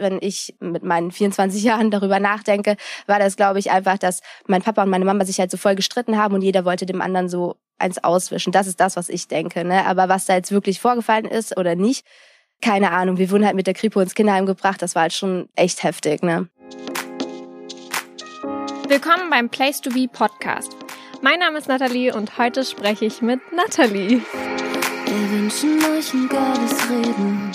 wenn ich mit meinen 24 Jahren darüber nachdenke, war das, glaube ich, einfach, dass mein Papa und meine Mama sich halt so voll gestritten haben und jeder wollte dem anderen so eins auswischen. Das ist das, was ich denke. Ne? Aber was da jetzt wirklich vorgefallen ist oder nicht, keine Ahnung. Wir wurden halt mit der Kripo ins Kinderheim gebracht. Das war halt schon echt heftig. Ne? Willkommen beim Place to Be Podcast. Mein Name ist Nathalie und heute spreche ich mit Nathalie. Wir wünschen euch ein geiles Reden.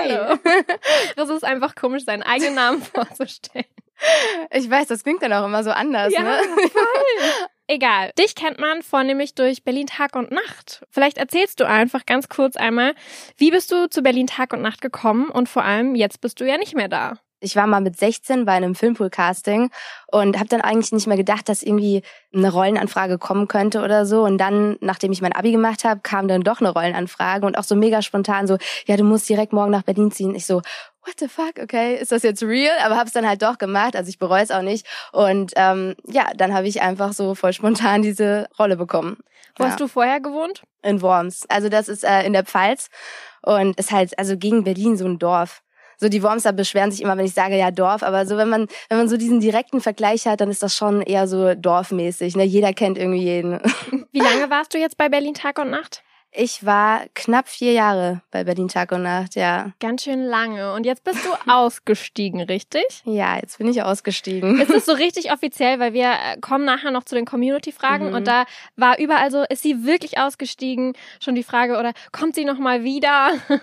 Hallo. Das ist einfach komisch, seinen eigenen Namen vorzustellen. Ich weiß, das klingt dann auch immer so anders, Ja, ne? voll. Egal. Dich kennt man vornehmlich durch Berlin Tag und Nacht. Vielleicht erzählst du einfach ganz kurz einmal, wie bist du zu Berlin Tag und Nacht gekommen und vor allem jetzt bist du ja nicht mehr da. Ich war mal mit 16 bei einem Filmpool-Casting und habe dann eigentlich nicht mehr gedacht, dass irgendwie eine Rollenanfrage kommen könnte oder so. Und dann, nachdem ich mein Abi gemacht habe, kam dann doch eine Rollenanfrage und auch so mega spontan so, ja, du musst direkt morgen nach Berlin ziehen. Ich so, what the fuck, okay, ist das jetzt real? Aber hab's dann halt doch gemacht, also ich bereue es auch nicht. Und ähm, ja, dann habe ich einfach so voll spontan diese Rolle bekommen. Wo Ja. hast du vorher gewohnt? In Worms. Also das ist äh, in der Pfalz und ist halt also gegen Berlin so ein Dorf. So die Wormser beschweren sich immer, wenn ich sage ja Dorf, aber so wenn man wenn man so diesen direkten Vergleich hat, dann ist das schon eher so dorfmäßig. Ne? Jeder kennt irgendwie jeden. Wie lange warst du jetzt bei Berlin Tag und Nacht? Ich war knapp vier Jahre bei Berlin Tag und Nacht, ja. Ganz schön lange. Und jetzt bist du ausgestiegen, richtig? Ja, jetzt bin ich ausgestiegen. Ist es so richtig offiziell, weil wir äh, kommen nachher noch zu den Community-Fragen Mhm. und da war überall so, ist sie wirklich ausgestiegen? Schon die Frage, oder kommt sie nochmal wieder?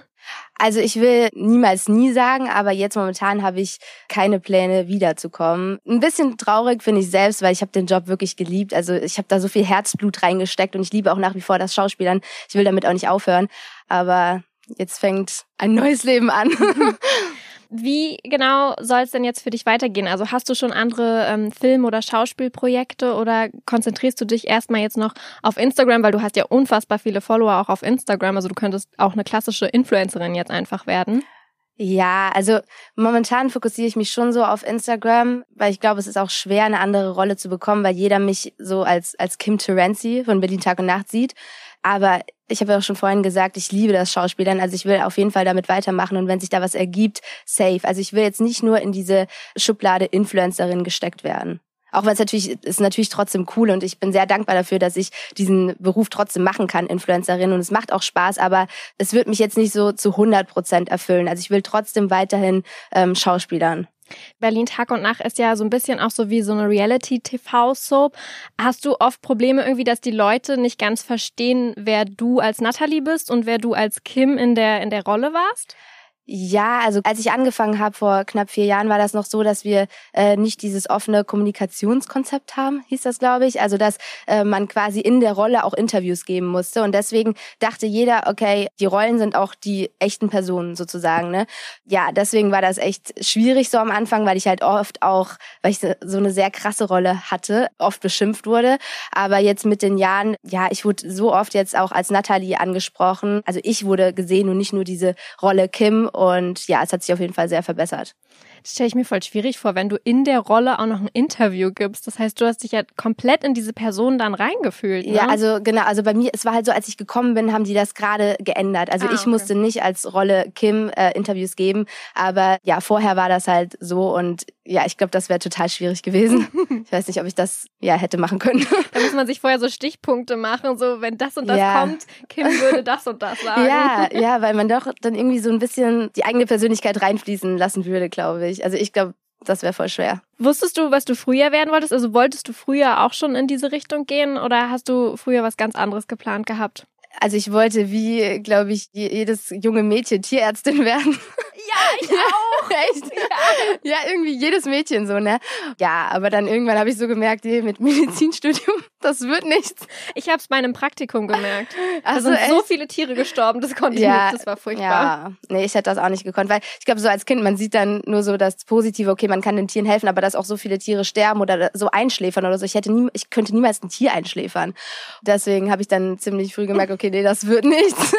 Also ich will niemals nie sagen, aber jetzt momentan habe ich keine Pläne wiederzukommen. Ein bisschen traurig finde ich selbst, weil ich habe den Job wirklich geliebt. Also ich habe da so viel Herzblut reingesteckt und ich liebe auch nach wie vor das Schauspielern. Ich will damit auch nicht aufhören, aber jetzt fängt ein neues Leben an. Wie genau soll es denn jetzt für dich weitergehen? Also hast du schon andere ähm, Film- oder Schauspielprojekte oder konzentrierst du dich erstmal jetzt noch auf Instagram, weil du hast ja unfassbar viele Follower auch auf Instagram. Also du könntest auch eine klassische Influencerin jetzt einfach werden. Ja, also momentan fokussiere ich mich schon so auf Instagram, weil ich glaube, es ist auch schwer, eine andere Rolle zu bekommen, weil jeder mich so als, als Kim Terenzi von Berlin Tag und Nacht sieht. Aber ich habe ja auch schon vorhin gesagt, ich liebe das Schauspielern, also ich will auf jeden Fall damit weitermachen und wenn sich da was ergibt, safe. Also ich will jetzt nicht nur in diese Schublade Influencerin gesteckt werden. Auch wenn es natürlich ist natürlich trotzdem cool und ich bin sehr dankbar dafür, dass ich diesen Beruf trotzdem machen kann, Influencerin und es macht auch Spaß, aber es wird mich jetzt nicht so zu 100 Prozent erfüllen. Also ich will trotzdem weiterhin ähm, Schauspielern. Berlin Tag und Nacht ist ja so ein bisschen auch so wie so eine Reality-TV-Soap. Hast du oft Probleme irgendwie, dass die Leute nicht ganz verstehen, wer du als Natalie bist und wer du als Kim in der, in der Rolle warst? Ja, also als ich angefangen habe vor knapp vier Jahren, war das noch so, dass wir äh, nicht dieses offene Kommunikationskonzept haben, hieß das, glaube ich. Also dass äh, man quasi in der Rolle auch Interviews geben musste. Und deswegen dachte jeder, okay, die Rollen sind auch die echten Personen sozusagen. Ne? Ja, deswegen war das echt schwierig so am Anfang, weil ich halt oft auch, weil ich so eine sehr krasse Rolle hatte, oft beschimpft wurde. Aber jetzt mit den Jahren, ja, ich wurde so oft jetzt auch als Natalie angesprochen. Also ich wurde gesehen und nicht nur diese Rolle Kim. Und ja, es hat sich auf jeden Fall sehr verbessert. Das stelle ich mir voll schwierig vor, wenn du in der Rolle auch noch ein Interview gibst. Das heißt, du hast dich ja komplett in diese Person dann reingefühlt. Ne? Ja, also genau, also bei mir, es war halt so, als ich gekommen bin, haben die das gerade geändert. Also Ah, ich okay. musste nicht als Rolle Kim äh, Interviews geben, aber ja, vorher war das halt so und ja, ich glaube, das wäre total schwierig gewesen. ich weiß nicht, ob ich das ja hätte machen können. Da muss man sich vorher so Stichpunkte machen, so wenn das und das Ja. kommt, Kim würde das und das sagen. ja, ja, weil man doch dann irgendwie so ein bisschen die eigene Persönlichkeit reinfließen lassen würde, glaube ich. Also ich glaube, das wäre voll schwer. Wusstest du, was du früher werden wolltest? Also wolltest du früher auch schon in diese Richtung gehen oder hast du früher was ganz anderes geplant gehabt? Also ich wollte wie, glaube ich, je- jedes junge Mädchen Tierärztin werden. Ja, ich auch. Echt? Ja. ja, irgendwie jedes Mädchen so, ne? Ja, aber dann irgendwann habe ich so gemerkt, nee, mit Medizinstudium, das wird nichts. Ich habe es bei einem Praktikum gemerkt. Da Ach so, sind so viele Tiere gestorben, das konnte ich Ja, nicht. Das war furchtbar. Ja, nee, ich hätte das auch nicht gekonnt, weil ich glaube, so als Kind, man sieht dann nur so das Positive, okay, man kann den Tieren helfen, aber dass auch so viele Tiere sterben oder so einschläfern oder so. Ich hätte nie, ich könnte niemals ein Tier einschläfern. Deswegen habe ich dann ziemlich früh gemerkt, okay, nee, das wird nichts.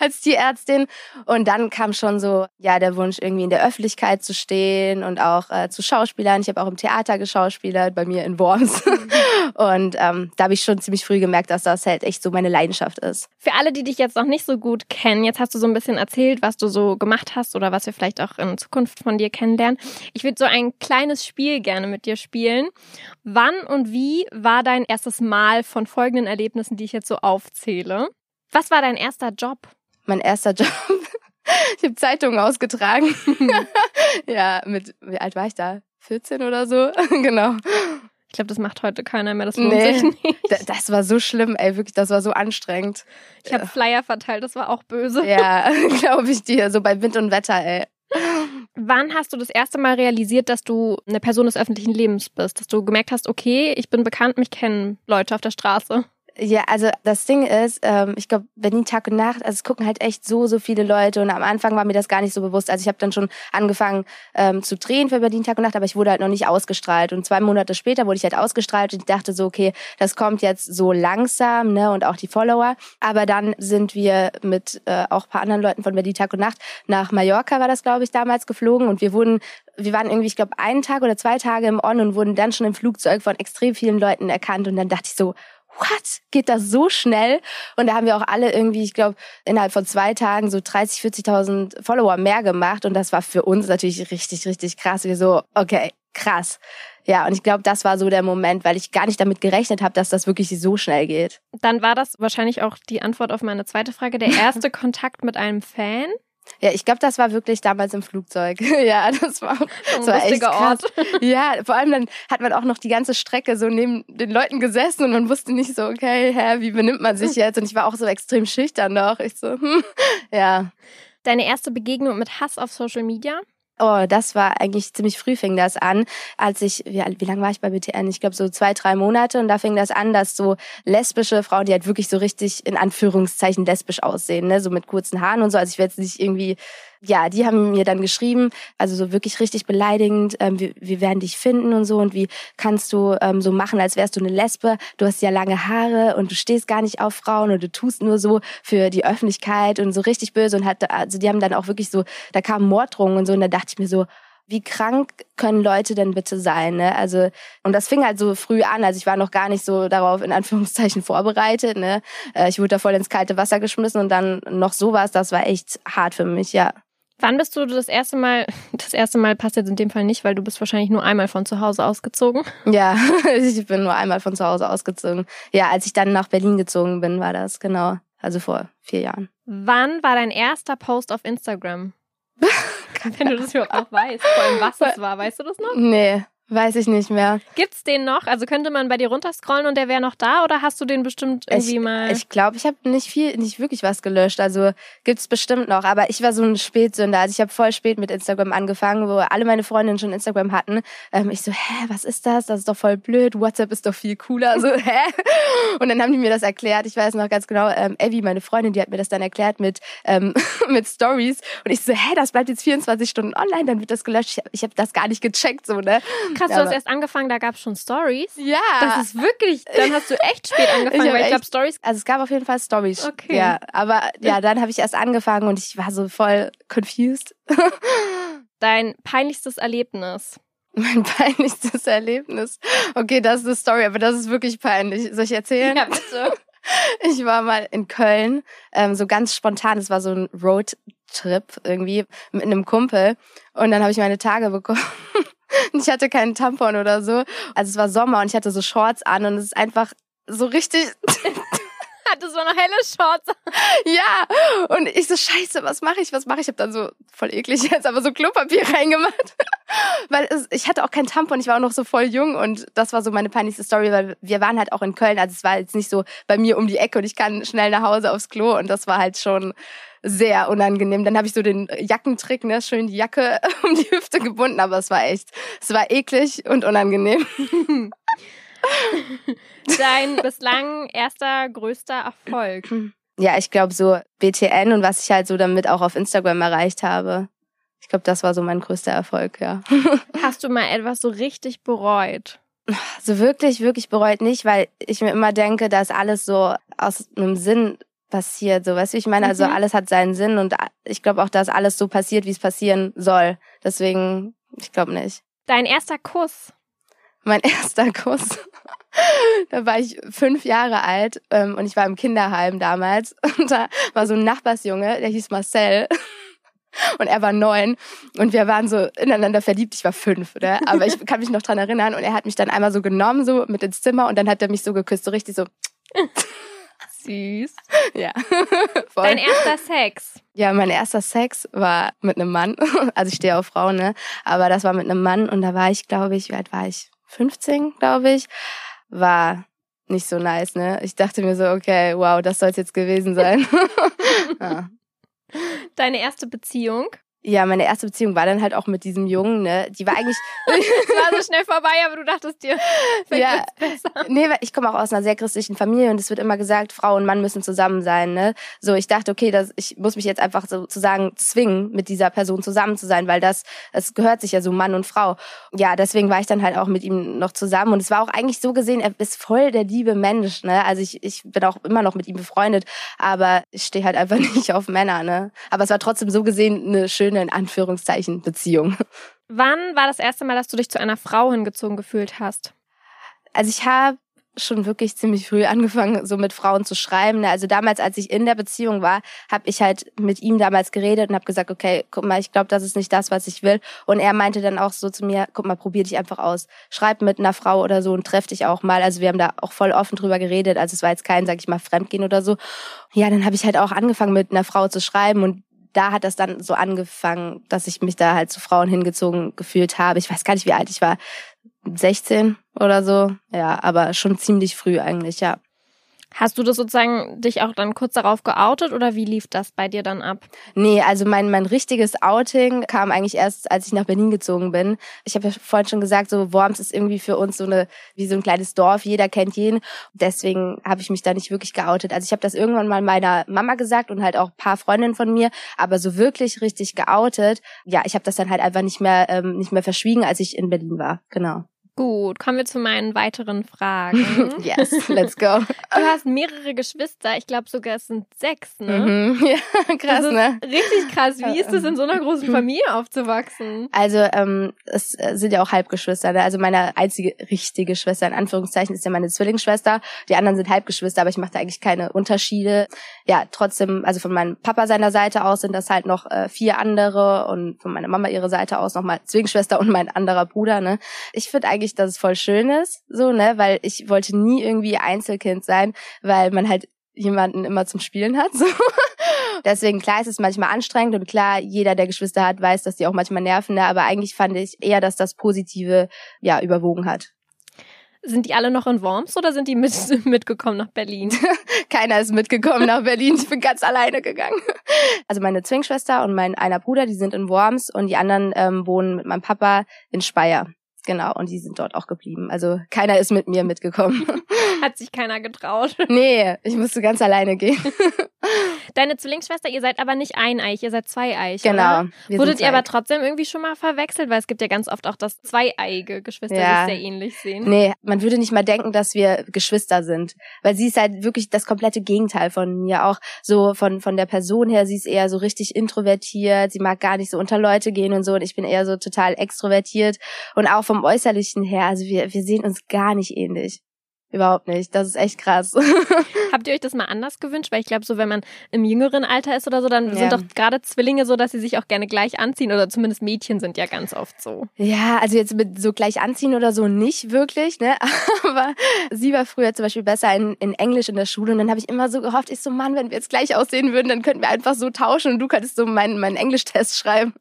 Als Tierärztin. Und dann kam schon so, ja, der Wunsch, irgendwie in der Öffentlichkeit zu stehen und auch äh, zu Schauspielern. Ich habe auch im Theater geschauspielert, bei mir in Worms. und ähm, da habe ich schon ziemlich früh gemerkt, dass das halt echt so meine Leidenschaft ist. Für alle, die dich jetzt noch nicht so gut kennen, jetzt hast du so ein bisschen erzählt, was du so gemacht hast oder was wir vielleicht auch in Zukunft von dir kennenlernen. Ich würde so ein kleines Spiel gerne mit dir spielen. Wann und wie war dein erstes Mal von folgenden Erlebnissen, die ich jetzt so aufzähle? Was war dein erster Job? Mein erster Job. ich habe Zeitungen ausgetragen. ja, mit wie alt war ich da? 14 oder so? genau. Ich glaube, das macht heute keiner mehr. Das lohnt Nee. sich nicht. Das war so schlimm, ey, wirklich, das war so anstrengend. Ich habe Flyer verteilt, das war auch böse. Ja, glaube ich dir, so bei Wind und Wetter, ey. Wann hast du das erste Mal realisiert, dass du eine Person des öffentlichen Lebens bist? Dass du gemerkt hast, okay, ich bin bekannt, mich kennen Leute auf der Straße. Ja, also das Ding ist, ähm, ich glaube, Berlin Tag und Nacht, also es gucken halt echt so, so viele Leute und am Anfang war mir das gar nicht so bewusst. Also ich habe dann schon angefangen ähm, zu drehen für Berlin Tag und Nacht, aber ich wurde halt noch nicht ausgestrahlt und zwei Monate später wurde ich halt ausgestrahlt und ich dachte so, okay, das kommt jetzt so langsam, ne, und auch die Follower. Aber dann sind wir mit äh, auch paar anderen Leuten von Berlin Tag und Nacht nach Mallorca war das, glaube ich, damals geflogen und wir wurden wir waren irgendwie, ich glaube, einen Tag oder zwei Tage im On und wurden dann schon im Flugzeug von extrem vielen Leuten erkannt. Und dann dachte ich so, what? Geht das so schnell? Und da haben wir auch alle irgendwie, ich glaube, innerhalb von zwei Tagen so 30, 40.000 Follower mehr gemacht. Und das war für uns natürlich richtig, richtig krass. Wir so, okay, krass. Ja, und ich glaube, das war so der Moment, weil ich gar nicht damit gerechnet habe, dass das wirklich so schnell geht. Dann war das wahrscheinlich auch die Antwort auf meine zweite Frage. Der erste Kontakt mit einem Fan. Ja, ich glaube, das war wirklich damals im Flugzeug. ja, das war, das war echt krass. Ort. Ja, vor allem dann hat man auch noch die ganze Strecke so neben den Leuten gesessen und man wusste nicht so, okay, hä, wie benimmt man sich jetzt? Und ich war auch so extrem schüchtern noch. Ich so, hm, ja. Deine erste Begegnung mit Hass auf Social Media. Oh, das war eigentlich ziemlich früh fing das an, als ich, wie, wie lange war ich bei BTN? Ich glaube so zwei, drei Monate und da fing das an, dass so lesbische Frauen, die halt wirklich so richtig in Anführungszeichen lesbisch aussehen, ne, so mit kurzen Haaren und so. Also ich will jetzt nicht irgendwie, ja, die haben mir dann geschrieben, also so wirklich richtig beleidigend, ähm, wir, wir werden dich finden und so und wie kannst du ähm, so machen, als wärst du eine Lesbe, du hast ja lange Haare und du stehst gar nicht auf Frauen und du tust nur so für die Öffentlichkeit und so richtig böse und hat, also die haben dann auch wirklich so, da kamen Morddrohungen und so und da dachte ich mir so, wie krank können Leute denn bitte sein? Ne? Also und das fing halt so früh an. Also ich war noch gar nicht so darauf in Anführungszeichen vorbereitet. Ne? Äh, Ich wurde da voll ins kalte Wasser geschmissen und dann noch sowas. Das war echt hart für mich, ja. Wann bist du das erste Mal, das erste Mal passt jetzt in dem Fall nicht, weil du bist wahrscheinlich nur einmal von zu Hause ausgezogen. Ja, ich bin nur einmal von zu Hause ausgezogen. Ja, als ich dann nach Berlin gezogen bin, war das genau. Also vor vier Jahren. Wann war dein erster Post auf Instagram? Wenn du das überhaupt noch weißt, vor allem was es war, weißt du das noch? Nee, weiß ich nicht mehr. Gibt's den noch? Also könnte man bei dir runterscrollen und der wäre noch da oder hast du den bestimmt irgendwie mal? Ich glaube, ich habe nicht viel, nicht wirklich was gelöscht. Also gibt's bestimmt noch. Aber ich war so ein Spätsünder. Also ich habe voll spät mit Instagram angefangen, wo alle meine Freundinnen schon Instagram hatten. Ähm, ich so, hä, was ist das? Das ist doch voll blöd. WhatsApp ist doch viel cooler. So, hä? Und dann haben die mir das erklärt. Ich weiß noch ganz genau. Ähm, Evi, meine Freundin, die hat mir das dann erklärt mit ähm, mit Stories. Und ich so, hä, das bleibt jetzt 24 Stunden online, dann wird das gelöscht. Ich habe ich hab das gar nicht gecheckt, so ne. Krass, Ja, du hast erst angefangen, da gab's schon Stories. Ja. Das ist wirklich, dann hast du echt spät angefangen, hab weil ich glaube, Stories. Also es gab auf jeden Fall Stories. Okay. Ja, aber ja, dann habe ich erst angefangen und ich war so voll confused. Dein peinlichstes Erlebnis. Mein peinlichstes Erlebnis. Okay, das ist eine Story, aber das ist wirklich peinlich. Soll ich erzählen? bitte. Ich war mal in Köln, ähm, so ganz spontan. Es war so ein Roadtrip irgendwie mit einem Kumpel. Und dann habe ich meine Tage bekommen. Und ich hatte keinen Tampon oder so. Also es war Sommer und ich hatte so Shorts an und es ist einfach so richtig Hattest du noch helle Shorts? Ja, und ich so, scheiße, was mache ich, was mache ich? Ich habe dann so, voll eklig jetzt, aber so Klopapier reingemacht. weil es, ich hatte auch kein Tampon, ich war auch noch so voll jung und das war so meine peinlichste Story, weil wir waren halt auch in Köln, also es war jetzt nicht so bei mir um die Ecke und ich kann schnell nach Hause aufs Klo und das war halt schon sehr unangenehm. Dann habe ich so den Jackentrick, ne, schön die Jacke um die Hüfte gebunden, aber es war echt, es war eklig und unangenehm. Dein bislang erster größter Erfolg. Ja, ich glaube so BTN und was ich halt so damit auch auf Instagram erreicht habe. Ich glaube, das war so mein größter Erfolg, ja. Hast du mal etwas so richtig bereut? Also wirklich, wirklich bereut nicht, weil ich mir immer denke, dass alles so aus einem Sinn passiert. So, weißt du, ich meine, also Mhm. alles hat seinen Sinn und ich glaube auch, dass alles so passiert, wie es passieren soll. Deswegen, ich glaube nicht. Dein erster Kuss. Mein erster Kuss. Da war ich fünf Jahre alt ähm, und ich war im Kinderheim damals. Und da war so ein Nachbarsjunge, der hieß Marcel. Und er war neun und wir waren so ineinander verliebt. Ich war fünf, oder? Aber ich kann mich noch dran erinnern. Und er hat mich dann einmal so genommen, so mit ins Zimmer und dann hat er mich so geküsst, so richtig so, Süß. ja. Voll. Dein erster Sex. Ja, mein erster Sex war mit einem Mann. Also ich stehe auf Frauen, ne? Aber das war mit einem Mann und da war ich, glaube ich, wie alt war ich? 15, glaube ich. War nicht so nice, ne? Ich dachte mir so, okay, wow, das soll's jetzt gewesen sein. ja. Deine erste Beziehung. Ja, meine erste Beziehung war dann halt auch mit diesem Jungen, ne? Die war eigentlich Es war so schnell vorbei, aber du dachtest dir, Ja. besser. Nee, weil ich komme auch aus einer sehr christlichen Familie und es wird immer gesagt, Frau und Mann müssen zusammen sein. Ne? So, ich dachte, okay, das, ich muss mich jetzt einfach sozusagen zwingen, mit dieser Person zusammen zu sein, weil das, es gehört sich ja so Mann und Frau. Ja, deswegen war ich dann halt auch mit ihm noch zusammen und es war auch eigentlich so gesehen, er ist voll der liebe Mensch. Ne? Also ich, ich bin auch immer noch mit ihm befreundet, aber ich stehe halt einfach nicht auf Männer. Ne? Aber es war trotzdem so gesehen eine schöne, in Anführungszeichen, Beziehung. Wann war das erste Mal, dass du dich zu einer Frau hingezogen gefühlt hast? Also ich habe schon wirklich ziemlich früh angefangen, so mit Frauen zu schreiben. ne? Also damals, als ich in der Beziehung war, habe ich halt mit ihm damals geredet und habe gesagt, okay, guck mal, ich glaube, das ist nicht das, was ich will. Und er meinte dann auch so zu mir, guck mal, probier dich einfach aus. Schreib mit einer Frau oder so und treff dich auch mal. Also wir haben da auch voll offen drüber geredet. Also es war jetzt kein, sag ich mal, Fremdgehen oder so. Ja, dann habe ich halt auch angefangen, mit einer Frau zu schreiben und da hat das dann so angefangen, dass ich mich da halt zu Frauen hingezogen gefühlt habe. Ich weiß gar nicht, wie alt ich war. 16 oder so. Ja, aber schon ziemlich früh eigentlich, ja. Hast du das sozusagen dich auch dann kurz darauf geoutet oder wie lief das bei dir dann ab? Nee, also mein, mein richtiges Outing kam eigentlich erst, als ich nach Berlin gezogen bin. Ich habe ja vorhin schon gesagt, so Worms ist irgendwie für uns so eine, wie so ein kleines Dorf, jeder kennt jeden. Deswegen habe ich mich da nicht wirklich geoutet. Also ich habe das irgendwann mal meiner Mama gesagt und halt auch paar Freundinnen von mir, aber so wirklich richtig geoutet, ja, ich habe das dann halt einfach nicht mehr, ähm, nicht mehr verschwiegen, als ich in Berlin war. Genau. Gut, kommen wir zu meinen weiteren Fragen. yes, let's go. Du hast mehrere Geschwister, ich glaube sogar es sind sechs, ne? Mhm. Ja, krass, ne? Richtig krass. Wie ist es in so einer großen Familie aufzuwachsen? Also ähm, es äh, sind ja auch Halbgeschwister. Ne? Also meine einzige richtige Schwester in Anführungszeichen ist ja meine Zwillingsschwester. Die anderen sind Halbgeschwister, aber ich mache da eigentlich keine Unterschiede. Ja, trotzdem, also von meinem Papa seiner Seite aus sind das halt noch äh, vier andere und von meiner Mama ihre Seite aus nochmal Zwillingsschwester und mein anderer Bruder. Ne? Ich finde eigentlich, dass es voll schön ist, so ne, weil ich wollte nie irgendwie Einzelkind sein, weil man halt jemanden immer zum Spielen hat. So. Deswegen, klar, ist es manchmal anstrengend und klar, jeder, der Geschwister hat, weiß, dass die auch manchmal nerven, ne? aber eigentlich fand ich eher, dass das Positive ja überwogen hat. Sind die alle noch in Worms oder sind die mit, mitgekommen nach Berlin? Keiner ist mitgekommen nach Berlin. Ich bin ganz alleine gegangen. Also meine Zwillingsschwester und mein einer Bruder, die sind in Worms und die anderen ähm, wohnen mit meinem Papa in Speyer. Genau, und die sind dort auch geblieben. Also keiner ist mit mir mitgekommen. Hat sich keiner getraut. nee, ich musste ganz alleine gehen. Deine Zwillingsschwester, ihr seid aber nicht eineich, ihr seid zweieich. Genau. Wurdet ihr aber trotzdem irgendwie schon mal verwechselt? Weil es gibt ja ganz oft auch, dass zweieiige Geschwister Ja. sich sehr ähnlich sehen. Nee, man würde nicht mal denken, dass wir Geschwister sind. Weil sie ist halt wirklich das komplette Gegenteil von mir. Auch so von, von der Person her, sie ist eher so richtig introvertiert. Sie mag gar nicht so unter Leute gehen und so. Und ich bin eher so total extrovertiert. Und auch vom Äußerlichen her, also wir, wir sehen uns gar nicht ähnlich. Überhaupt nicht. Das ist echt krass. Habt ihr euch das mal anders gewünscht? Weil ich glaube, so wenn man im jüngeren Alter ist oder so, dann Ja. sind doch gerade Zwillinge so, dass sie sich auch gerne gleich anziehen. Oder zumindest Mädchen sind ja ganz oft so. Ja, also jetzt mit so gleich anziehen oder so nicht wirklich, ne? Aber sie war früher zum Beispiel besser in, in Englisch in der Schule und dann habe ich immer so gehofft, ich so, Mann, wenn wir jetzt gleich aussehen würden, dann könnten wir einfach so tauschen und du könntest so meinen, meinen Englisch-Test schreiben.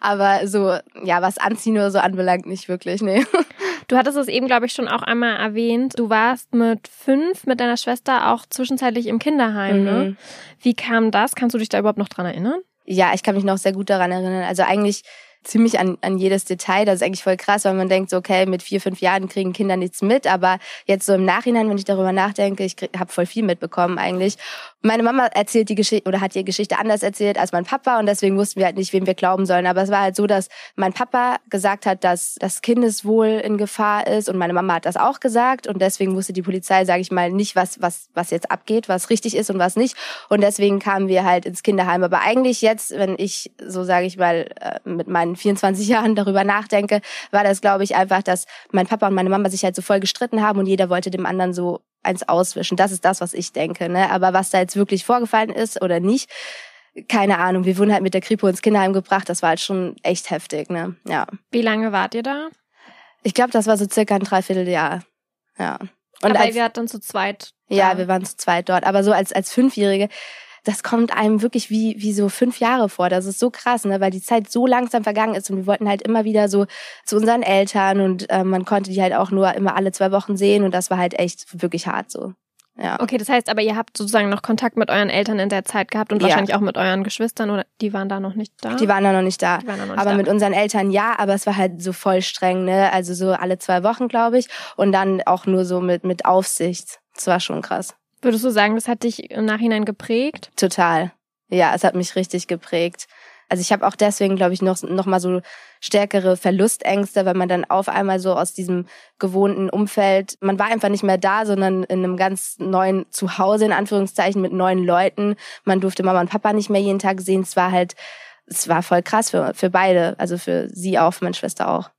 Aber so, ja, was anziehen oder so anbelangt, nicht wirklich, ne? Du hattest es eben, glaube ich, schon auch einmal erwähnt. Du warst mit fünf mit deiner Schwester auch zwischenzeitlich im Kinderheim, ne? Mhm. Wie kam das? Kannst du dich da überhaupt noch dran erinnern? Ja, ich kann mich noch sehr gut daran erinnern. Also eigentlich ziemlich an, an jedes Detail. Das ist eigentlich voll krass, weil man denkt so, okay, mit vier, fünf Jahren kriegen Kinder nichts mit. Aber jetzt so im Nachhinein, wenn ich darüber nachdenke, ich habe voll viel mitbekommen eigentlich. Meine Mama erzählt die Geschichte oder hat die Geschichte anders erzählt als mein Papa und deswegen wussten wir halt nicht, wem wir glauben sollen. Aber es war halt so, dass mein Papa gesagt hat, dass das Kindeswohl in Gefahr ist und meine Mama hat das auch gesagt und deswegen wusste die Polizei, sage ich mal, nicht, was, was, was jetzt abgeht, was richtig ist und was nicht. Und deswegen kamen wir halt ins Kinderheim. Aber eigentlich jetzt, wenn ich so, sage ich mal, äh, mit meinen 24 Jahren darüber nachdenke, war das, glaube ich, einfach, dass mein Papa und meine Mama sich halt so voll gestritten haben und jeder wollte dem anderen so eins auswischen. Das ist das, was ich denke. Ne? Aber was da jetzt wirklich vorgefallen ist oder nicht, keine Ahnung. Wir wurden halt mit der Kripo ins Kinderheim gebracht. Das war halt schon echt heftig. Ne? Ja. Wie lange wart ihr da? Ich glaube, das war so circa ein Dreivierteljahr. Ja. Und Aber als, ihr wart dann zu zweit. Da. Ja, wir waren zu zweit dort. Aber so als, als Fünfjährige, das kommt einem wirklich wie, wie so fünf Jahre vor. Das ist so krass, ne? weil die Zeit so langsam vergangen ist und wir wollten halt immer wieder so zu unseren Eltern und äh, man konnte die halt auch nur immer alle zwei Wochen sehen und das war halt echt wirklich hart so. Ja. Okay, das heißt aber, ihr habt sozusagen noch Kontakt mit euren Eltern in der Zeit gehabt und ja. wahrscheinlich auch mit euren Geschwistern oder die waren da noch nicht da? Die waren da noch nicht da. Noch nicht aber da. mit unseren Eltern ja, aber es war halt so voll streng, ne? Also so alle zwei Wochen, glaube ich. Und dann auch nur so mit, mit Aufsicht. Das war schon krass. Würdest du sagen, das hat dich im Nachhinein geprägt? Total. Ja, es hat mich richtig geprägt. Also ich habe auch deswegen, glaube ich, noch, noch mal so stärkere Verlustängste, weil man dann auf einmal so aus diesem gewohnten Umfeld, man war einfach nicht mehr da, sondern in einem ganz neuen Zuhause, in Anführungszeichen, mit neuen Leuten. Man durfte Mama und Papa nicht mehr jeden Tag sehen. Es war halt, es war voll krass für, für beide, also für sie auch, für meine Schwester auch.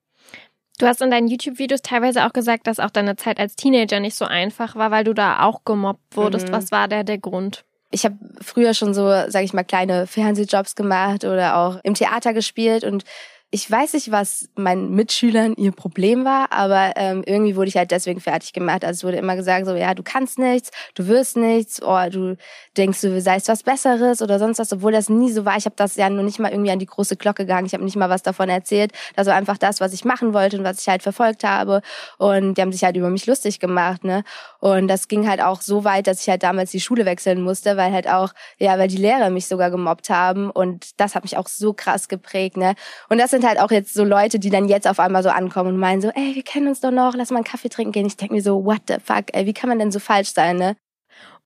Du hast in deinen YouTube-Videos teilweise auch gesagt, dass auch deine Zeit als Teenager nicht so einfach war, weil du da auch gemobbt wurdest. Mhm. Was war der der Grund? Ich habe früher schon so, sage ich mal, kleine Fernsehjobs gemacht oder auch im Theater gespielt und ich weiß nicht, was meinen Mitschülern ihr Problem war, aber ähm, irgendwie wurde ich halt deswegen fertig gemacht. Also es wurde immer gesagt, so ja, du kannst nichts, du wirst nichts, oder du denkst, du seist was Besseres oder sonst was, obwohl das nie so war. Ich habe das ja nur nicht mal irgendwie an die große Glocke gegangen. Ich habe nicht mal was davon erzählt. Das war einfach das, was ich machen wollte und was ich halt verfolgt habe. Und die haben sich halt über mich lustig gemacht, ne? Und das ging halt auch so weit, dass ich halt damals die Schule wechseln musste, weil halt auch, ja, weil die Lehrer mich sogar gemobbt haben. Und das hat mich auch so krass geprägt, ne? Und das sind halt auch jetzt so Leute, die dann jetzt auf einmal so ankommen und meinen so, ey, wir kennen uns doch noch, lass mal einen Kaffee trinken gehen. Ich denke mir so, what the fuck, ey, wie kann man denn so falsch sein, ne?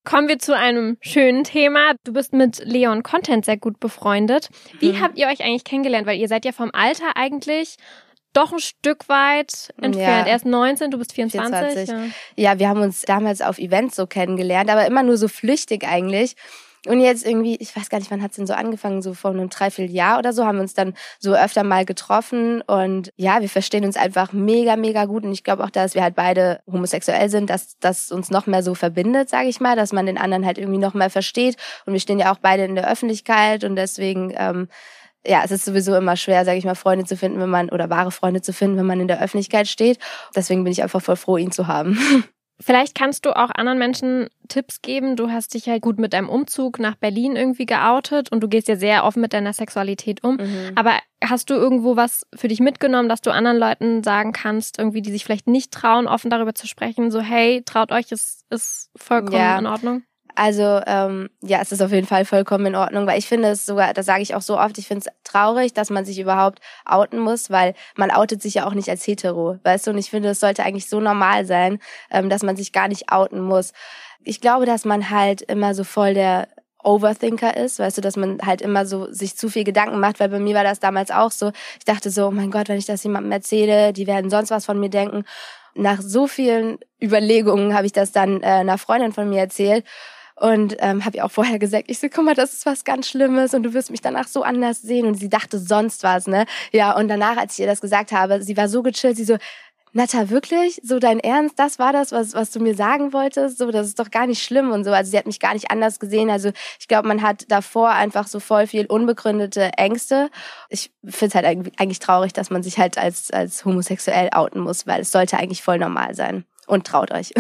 Kommen wir zu einem schönen Thema. Du bist mit Leon Content sehr gut befreundet. Wie mhm. habt ihr euch eigentlich kennengelernt? Weil ihr seid ja vom Alter eigentlich doch ein Stück weit entfernt. Ja. Er ist 19, du bist 24. 24. Ja. ja, wir haben uns damals auf Events so kennengelernt, aber immer nur so flüchtig eigentlich. Und jetzt irgendwie, ich weiß gar nicht, wann hat's denn so angefangen, so vor einem Dreivierteljahr oder so, haben wir uns dann so öfter mal getroffen und ja, wir verstehen uns einfach mega, mega gut und ich glaube auch, dass wir halt beide homosexuell sind, dass das uns noch mehr so verbindet, sage ich mal, dass man den anderen halt irgendwie noch mehr versteht und wir stehen ja auch beide in der Öffentlichkeit und deswegen ähm, ja, es ist sowieso immer schwer, sage ich mal, Freunde zu finden, wenn man oder wahre Freunde zu finden, wenn man in der Öffentlichkeit steht. Deswegen bin ich einfach voll froh, ihn zu haben. Vielleicht kannst du auch anderen Menschen Tipps geben. Du hast dich halt gut mit deinem Umzug nach Berlin irgendwie geoutet und du gehst ja sehr offen mit deiner Sexualität um. Mhm. Aber hast du irgendwo was für dich mitgenommen, dass du anderen Leuten sagen kannst, irgendwie, die sich vielleicht nicht trauen, offen darüber zu sprechen, so hey, traut euch, es ist vollkommen ja. in Ordnung? Also ähm, ja, es ist auf jeden Fall vollkommen in Ordnung, weil ich finde es sogar, das sage ich auch so oft, ich finde es traurig, dass man sich überhaupt outen muss, weil man outet sich ja auch nicht als hetero, weißt du? Und ich finde, es sollte eigentlich so normal sein, ähm, dass man sich gar nicht outen muss. Ich glaube, dass man halt immer so voll der Overthinker ist, weißt du, dass man halt immer so sich zu viel Gedanken macht, weil bei mir war das damals auch so. Ich dachte so, oh mein Gott, wenn ich das jemandem erzähle, die werden sonst was von mir denken. Nach so vielen Überlegungen habe ich das dann äh, einer Freundin von mir erzählt und ähm, habe ihr auch vorher gesagt, ich so, guck mal, das ist was ganz Schlimmes und du wirst mich danach so anders sehen. Und sie dachte sonst was, ne? Ja, und danach, als ich ihr das gesagt habe, sie war so gechillt, sie so, Nata, wirklich? So dein Ernst? Das war das, was, was du mir sagen wolltest? So, das ist doch gar nicht schlimm und so. Also sie hat mich gar nicht anders gesehen. Also ich glaube, man hat davor einfach so voll viel unbegründete Ängste. Ich finde es halt eigentlich traurig, dass man sich halt als, als homosexuell outen muss, weil es sollte eigentlich voll normal sein. Und traut euch.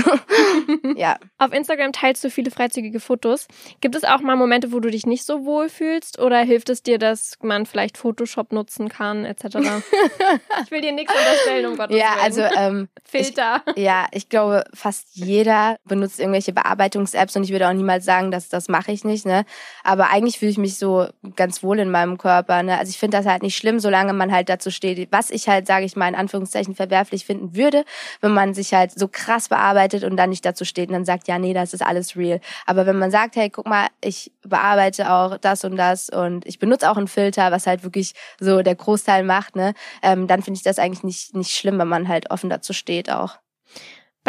ja. Auf Instagram teilst du viele freizügige Fotos. Gibt es auch mal Momente, wo du dich nicht so wohl fühlst oder hilft es dir, dass man vielleicht Photoshop nutzen kann etc.? ich will dir nichts unterstellen, um Gottes Ja, Willen. also ähm, Filter. Ich, ja, ich glaube, fast jeder benutzt irgendwelche Bearbeitungs-Apps und ich würde auch niemals sagen, dass das mache ich nicht. Ne? Aber eigentlich fühle ich mich so ganz wohl in meinem Körper. Ne? Also ich finde das halt nicht schlimm, solange man halt dazu steht. Was ich halt, sage ich mal, in Anführungszeichen verwerflich finden würde, wenn man sich halt so krass bearbeitet und dann nicht dazu steht und dann sagt, ja, nee, das ist alles real. Aber wenn man sagt, hey, guck mal, ich bearbeite auch das und das und ich benutze auch einen Filter, was halt wirklich so der Großteil macht, ne, ähm, dann finde ich das eigentlich nicht, nicht schlimm, wenn man halt offen dazu steht auch.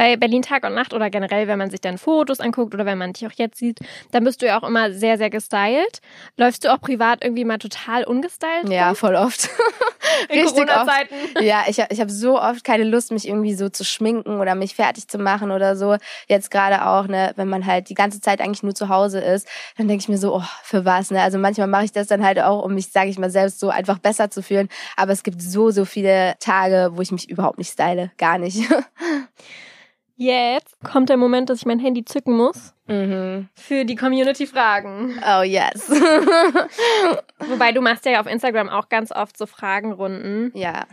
Bei Berlin Tag und Nacht oder generell, wenn man sich dann Fotos anguckt oder wenn man dich auch jetzt sieht, dann bist du ja auch immer sehr, sehr gestylt. Läufst du auch privat irgendwie mal total ungestylt? Ja, rum? voll oft. In. Corona-Zeiten. Ja, ich, ich habe so oft keine Lust, mich irgendwie so zu schminken oder mich fertig zu machen oder so. Jetzt gerade auch, ne, wenn man halt die ganze Zeit eigentlich nur zu Hause ist, dann denke ich mir so, oh, für was, ne? Also manchmal mache ich das dann halt auch, um mich, sage ich mal, selbst so einfach besser zu fühlen. Aber es gibt so, so viele Tage, wo ich mich überhaupt nicht style. Gar nicht. Jetzt kommt der Moment, dass ich mein Handy zücken muss mhm. für die Community-Fragen. Oh yes. Wobei du machst ja auf Instagram auch ganz oft so Fragenrunden. ja,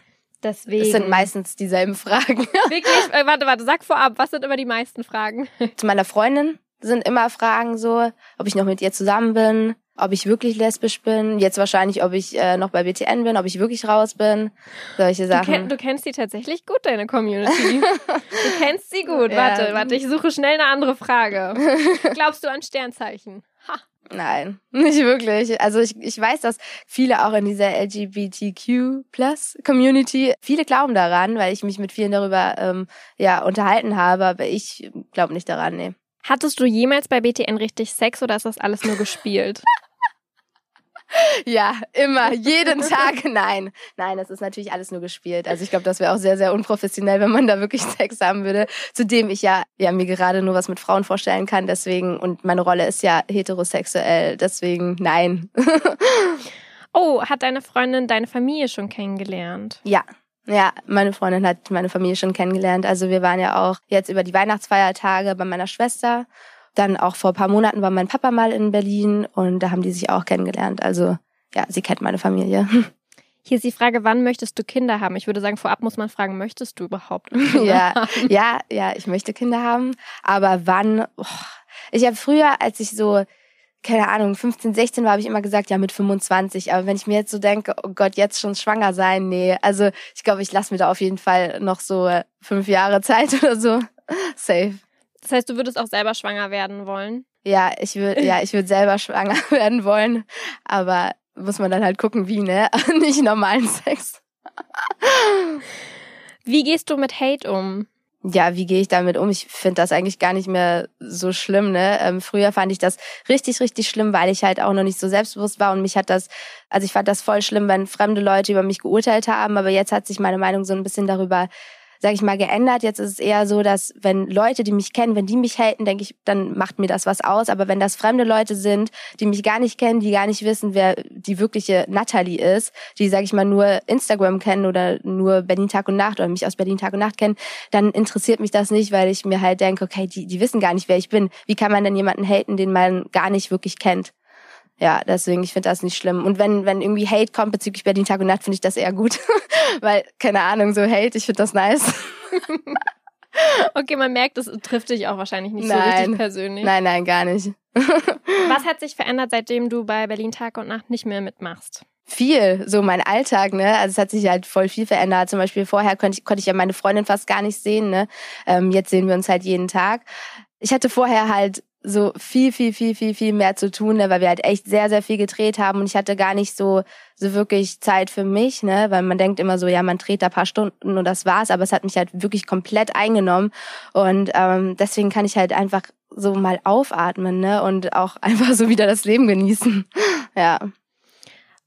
Deswegen. es sind meistens dieselben Fragen. Wirklich, äh, warte, warte, sag vorab, was sind immer die meisten Fragen? Zu meiner Freundin sind immer Fragen so, ob ich noch mit ihr zusammen bin, ob ich wirklich lesbisch bin, jetzt wahrscheinlich, ob ich äh, noch bei BTN bin, ob ich wirklich raus bin, solche Du, Sachen. kenn, du kennst die tatsächlich gut, deine Community. Du kennst sie gut. Ja. Warte, warte, ich suche schnell eine andere Frage. Glaubst du an Sternzeichen? Ha. Nein, nicht wirklich. Also ich, ich weiß, dass viele auch in dieser LGBTQ-Plus-Community, viele glauben daran, weil ich mich mit vielen darüber ähm, ja unterhalten habe, aber ich glaube nicht daran, nee. Hattest du jemals bei BTN richtig Sex oder ist das alles nur gespielt? Ja, immer, jeden Tag. Nein, nein, das ist natürlich alles nur gespielt. Also ich glaube, das wäre auch sehr, sehr unprofessionell, wenn man da wirklich Sex haben würde. Zudem ich ja, ja mir gerade nur was mit Frauen vorstellen kann, deswegen und meine Rolle ist ja heterosexuell, deswegen nein. Oh, hat deine Freundin deine Familie schon kennengelernt? ja. Ja, meine Freundin hat meine Familie schon kennengelernt. Also wir waren ja auch jetzt über die Weihnachtsfeiertage bei meiner Schwester. Dann auch vor ein paar Monaten war mein Papa mal in Berlin und da haben die sich auch kennengelernt. Also ja, sie kennt meine Familie. Hier ist die Frage, wann möchtest du Kinder haben? Ich würde sagen, vorab muss man fragen, möchtest du überhaupt Kinder ja, haben? ja, ja, ich möchte Kinder haben, aber wann? Oh, ich habe früher, als ich so keine Ahnung, 15, 16 war, habe ich immer gesagt, ja, mit 25. Aber wenn ich mir jetzt so denke, oh Gott, jetzt schon schwanger sein, nee. Also ich glaube, ich lasse mir da auf jeden Fall noch so fünf Jahre Zeit oder so. Safe. Das heißt, du würdest auch selber schwanger werden wollen? Ja, ich würde, ja, ich würde selber schwanger werden wollen, aber muss man dann halt gucken, wie, ne? Nicht normalen Sex. Wie gehst du mit Hate um? ja, wie gehe ich damit um? Ich finde das eigentlich gar nicht mehr so schlimm. Ne? Ähm, früher fand ich das richtig, richtig schlimm, weil ich halt auch noch nicht so selbstbewusst war und mich hat das, also ich fand das voll schlimm, wenn fremde Leute über mich geurteilt haben, aber jetzt hat sich meine Meinung so ein bisschen darüber sag ich mal, geändert. Jetzt ist es eher so, dass wenn Leute, die mich kennen, wenn die mich haten, denke ich, dann macht mir das was aus. Aber wenn das fremde Leute sind, die mich gar nicht kennen, die gar nicht wissen, wer die wirkliche Natalie ist, die, sag ich mal, nur Instagram kennen oder nur Berlin Tag und Nacht oder mich aus Berlin Tag und Nacht kennen, dann interessiert mich das nicht, weil ich mir halt denke, okay, die, die wissen gar nicht, wer ich bin. Wie kann man denn jemanden haten, den man gar nicht wirklich kennt? Ja, deswegen, ich finde das nicht schlimm. Und wenn, wenn irgendwie Hate kommt bezüglich Berlin Tag und Nacht, finde ich das eher gut. Weil, keine Ahnung, so Hate, ich finde das nice. Okay, man merkt, es trifft dich auch wahrscheinlich nicht so Nein. richtig persönlich. Nein, nein, gar nicht. Was hat sich verändert, seitdem du bei Berlin Tag und Nacht nicht mehr mitmachst? Viel, so mein Alltag, ne? Also es hat sich halt voll viel verändert. Zum Beispiel vorher konnte ich, konnte ich ja meine Freundin fast gar nicht sehen, ne? Ähm, jetzt sehen wir uns halt jeden Tag. Ich hatte vorher halt so viel, viel, viel, viel, viel mehr zu tun, ne, weil wir halt echt sehr, sehr viel gedreht haben und ich hatte gar nicht so, so wirklich Zeit für mich, ne, weil man denkt immer so, ja, man dreht da paar Stunden und das war's, aber es hat mich halt wirklich komplett eingenommen und ähm, deswegen kann ich halt einfach so mal aufatmen, ne, und auch einfach so wieder das Leben genießen, ja.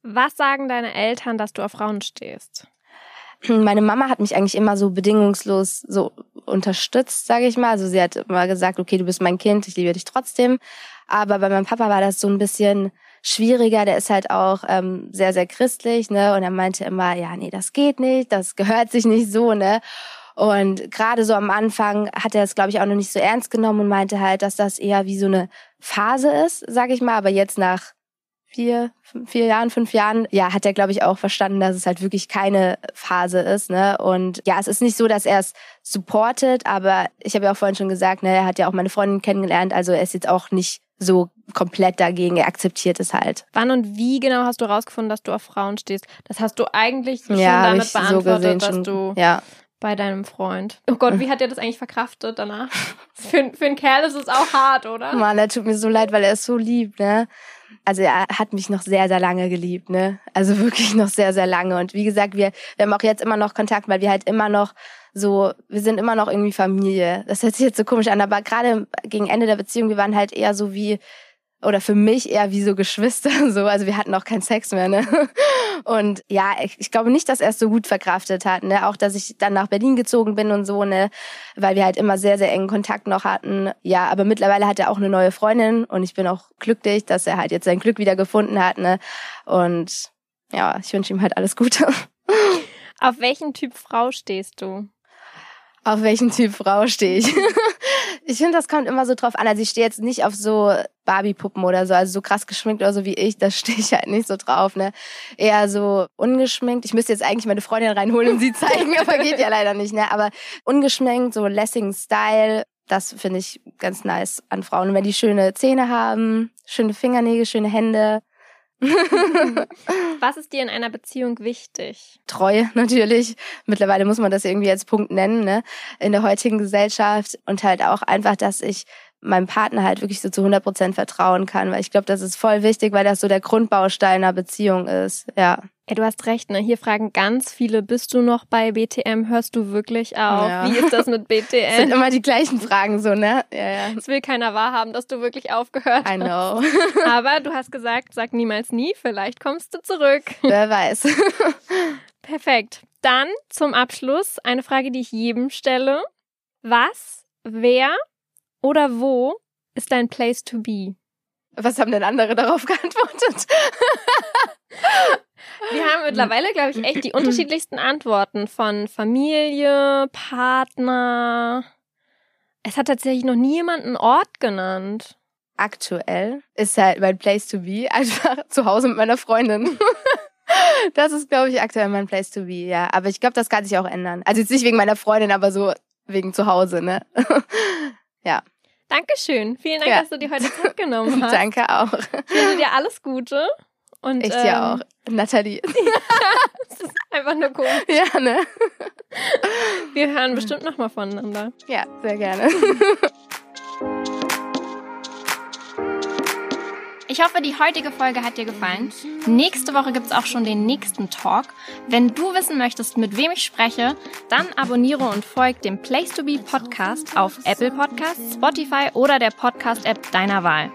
Was sagen deine Eltern, dass du auf Frauen stehst? meine Mama hat mich eigentlich immer so bedingungslos so unterstützt, sage ich mal. Also sie hat immer gesagt, okay, du bist mein Kind, ich liebe dich trotzdem. Aber bei meinem Papa war das so ein bisschen schwieriger. Der ist halt auch ähm, sehr, sehr christlich, ne? Und er meinte immer, ja, nee, das geht nicht, das gehört sich nicht so, ne? Und gerade so am Anfang hat er es, glaube ich, auch noch nicht so ernst genommen und meinte halt, dass das eher wie so eine Phase ist, sag ich mal. Aber jetzt nach vier, vier Jahren, fünf Jahren, ja, hat er, glaube ich, auch verstanden, dass es halt wirklich keine Phase ist. Ne? Und ja, es ist nicht so, dass er es supportet, aber ich habe ja auch vorhin schon gesagt, ne, er hat ja auch meine Freundin kennengelernt, also er ist jetzt auch nicht so komplett dagegen, er akzeptiert es halt. Wann und wie genau hast du rausgefunden, dass du auf Frauen stehst? Das hast du eigentlich schon ja, damit beantwortet, so dass schon, du ja. bei deinem Freund. Oh Gott, wie hat er das eigentlich verkraftet danach? für, für einen Kerl ist es auch hart, oder? Mann, er tut mir so leid, weil er ist so lieb, ne? Also er hat mich noch sehr, sehr lange geliebt, ne? Also wirklich noch sehr, sehr lange. Und wie gesagt, wir, wir haben auch jetzt immer noch Kontakt, weil wir halt immer noch so, wir sind immer noch irgendwie Familie. Das hört sich jetzt so komisch an, aber gerade gegen Ende der Beziehung, wir waren halt eher so wie, oder für mich eher wie so Geschwister, so. Also wir hatten auch keinen Sex mehr, ne? Und ja, ich, ich glaube nicht, dass er es so gut verkraftet hat, ne? Auch, dass ich dann nach Berlin gezogen bin und so, ne? Weil wir halt immer sehr, sehr engen Kontakt noch hatten. Ja, aber mittlerweile hat er auch eine neue Freundin und ich bin auch glücklich, dass er halt jetzt sein Glück wieder gefunden hat, ne? Und ja, ich wünsche ihm halt alles Gute. Auf welchen Typ Frau stehst du? Auf welchen Typ Frau stehe ich? Ich finde, das kommt immer so drauf an. Also ich stehe jetzt nicht auf so Barbie-Puppen oder so, also so krass geschminkt oder so wie ich, da stehe ich halt nicht so drauf, ne? Eher so ungeschminkt. Ich müsste jetzt eigentlich meine Freundin reinholen und sie zeigen, aber geht ja leider nicht, ne? Aber ungeschminkt, so Lessing-Style, das finde ich ganz nice an Frauen. Und wenn die schöne Zähne haben, schöne Fingernägel, schöne Hände, Was ist dir in einer Beziehung wichtig? Treue natürlich. Mittlerweile muss man das irgendwie als Punkt nennen, ne? In der heutigen Gesellschaft und halt auch einfach, dass ich meinem Partner halt wirklich so zu 100 Prozent vertrauen kann, weil ich glaube, das ist voll wichtig, weil das so der Grundbaustein einer Beziehung ist, ja. Ja, du hast recht, ne? Hier fragen ganz viele, bist du noch bei BTM? Hörst du wirklich auf? Ja. Wie ist das mit BTM? Das sind immer die gleichen Fragen so, ne? Ja, ja. Es will keiner wahrhaben, dass du wirklich aufgehört hast. I know. Aber du hast gesagt, sag niemals nie, vielleicht kommst du zurück. Wer weiß. Perfekt. Dann zum Abschluss eine Frage, die ich jedem stelle. Was, wer oder wo ist dein Place to be? Was haben denn andere darauf geantwortet? Wir haben mittlerweile, glaube ich, echt die unterschiedlichsten Antworten von Familie, Partner. Es hat tatsächlich noch nie jemand einen Ort genannt. Aktuell ist halt mein Place to be einfach zu Hause mit meiner Freundin. Das ist, glaube ich, aktuell mein Place to be, ja. Aber ich glaube, das kann sich auch ändern. Also jetzt nicht wegen meiner Freundin, aber so wegen zu Hause, ne? Ja. Dankeschön. Vielen Dank, ja. dass du dir heute Zeit genommen hast. Danke auch. Ich wünsche dir alles Gute. Und, ich dir ähm, auch. Nathalie. das ist einfach nur cool. Ja, ne? Wir hören bestimmt nochmal voneinander. Ja, sehr gerne. Ich hoffe, die heutige Folge hat dir gefallen. Nächste Woche gibt es auch schon den nächsten Talk. Wenn du wissen möchtest, mit wem ich spreche, dann abonniere und folg dem Place to Be Podcast auf Apple Podcasts, Spotify oder der Podcast-App deiner Wahl.